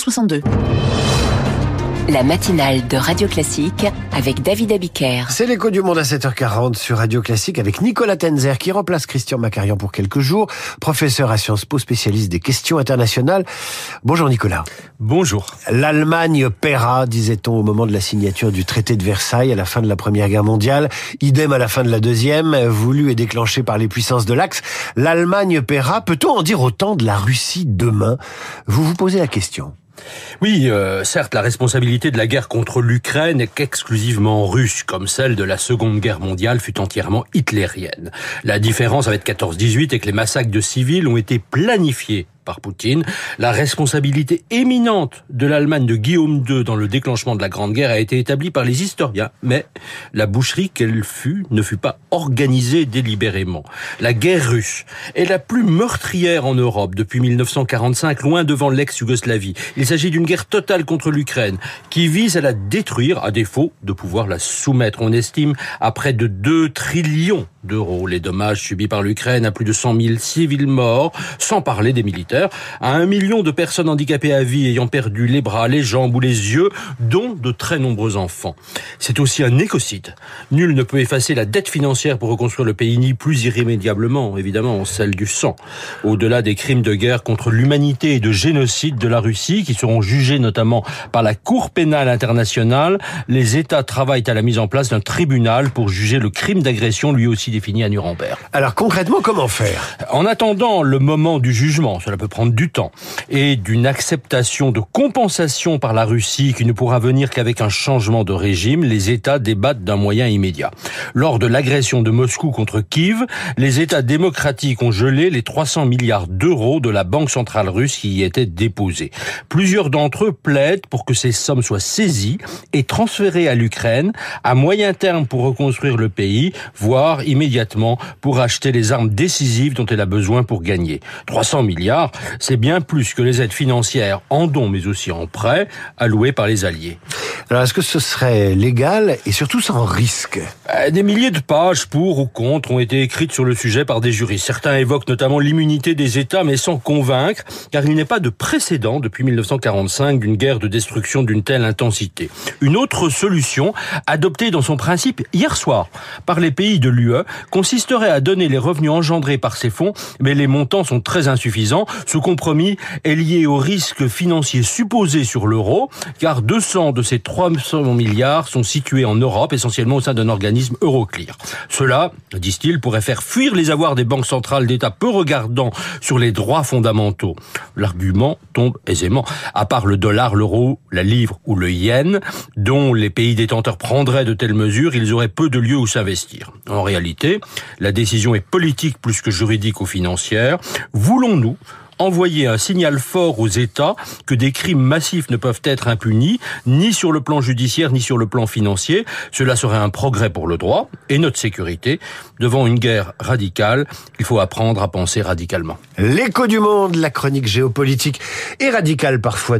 62. La matinale de Radio Classique avec David Abiker. C'est l'écho du monde à 7h40 sur Radio Classique avec Nicolas Tenzer qui remplace Christian Macarian pour quelques jours, professeur à Sciences Po, spécialiste des questions internationales. Bonjour Nicolas. Bonjour. L'Allemagne paiera, disait-on au moment de la signature du traité de Versailles à la fin de la Première Guerre mondiale, idem à la fin de la Deuxième, voulu et déclenché par les puissances de l'Axe. L'Allemagne paiera, peut-on en dire autant de la Russie demain? Vous vous posez la question. Oui, euh, certes, la responsabilité de la guerre contre l'Ukraine n'est qu'exclusivement russe, comme celle de la Seconde Guerre mondiale fut entièrement hitlérienne. La différence avec 14-18 est que les massacres de civils ont été planifiés par Poutine. La responsabilité éminente de l'Allemagne de Guillaume II dans le déclenchement de la Grande Guerre a été établie par les historiens, mais la boucherie qu'elle fut ne fut pas organisée délibérément. La guerre russe est la plus meurtrière en Europe depuis 1945, loin devant l'ex-Yougoslavie. Il s'agit d'une guerre totale contre l'Ukraine qui vise à la détruire à défaut de pouvoir la soumettre. On estime à près de 2 trillions d'euros les dommages subis par l'Ukraine à plus de 100 000 civils morts, sans parler des militaires à un million de personnes handicapées à vie ayant perdu les bras, les jambes ou les yeux, dont de très nombreux enfants. C'est aussi un écocide. Nul ne peut effacer la dette financière pour reconstruire le pays, ni plus irrémédiablement, évidemment, celle du sang. Au-delà des crimes de guerre contre l'humanité et de génocide de la Russie, qui seront jugés notamment par la Cour pénale internationale, les États travaillent à la mise en place d'un tribunal pour juger le crime d'agression lui aussi défini à Nuremberg. Alors concrètement, comment faire? En attendant le moment du jugement, cela peut prendre du temps, et d'une acceptation de compensation par la Russie qui ne pourra venir qu'avec un changement de régime, les États débattent d'un moyen immédiat. Lors de l'agression de Moscou contre Kiev, les États démocratiques ont gelé les 300 milliards d'euros de la Banque centrale russe qui y étaient déposés. Plusieurs d'entre eux plaident pour que ces sommes soient saisies et transférées à l'Ukraine à moyen terme pour reconstruire le pays, voire immédiatement pour acheter les armes décisives dont elle a besoin pour gagner. 300 milliards, c'est bien plus que les aides financières en dons mais aussi en prêts allouées par les alliés. Alors est-ce que ce serait légal et surtout sans risque? Des milliers de pages pour ou contre ont été écrites sur le sujet par des juristes. Certains évoquent notamment l'immunité des États mais sans convaincre car il n'est pas de précédent depuis 1945 d'une guerre de destruction d'une telle intensité. Une autre solution, adoptée dans son principe hier soir par les pays de l'UE, consisterait à donner les revenus engendrés par ces fonds mais les montants sont très insuffisants ce compromis est lié au risque financier supposé sur l'euro, car 200 de ces 300 milliards sont situés en Europe, essentiellement au sein d'un organisme Euroclear. Cela, disent-ils, pourrait faire fuir les avoirs des banques centrales d'État peu regardant sur les droits fondamentaux. L'argument tombe aisément. À part le dollar, l'euro, la livre ou le yen, dont les pays détenteurs prendraient de telles mesures, ils auraient peu de lieux où s'investir. En réalité, la décision est politique plus que juridique ou financière. Voulons-nous envoyer un signal fort aux États que des crimes massifs ne peuvent être impunis, ni sur le plan judiciaire, ni sur le plan financier. Cela serait un progrès pour le droit et notre sécurité. Devant une guerre radicale, il faut apprendre à penser radicalement. L'écho du monde, la chronique géopolitique et radicale parfois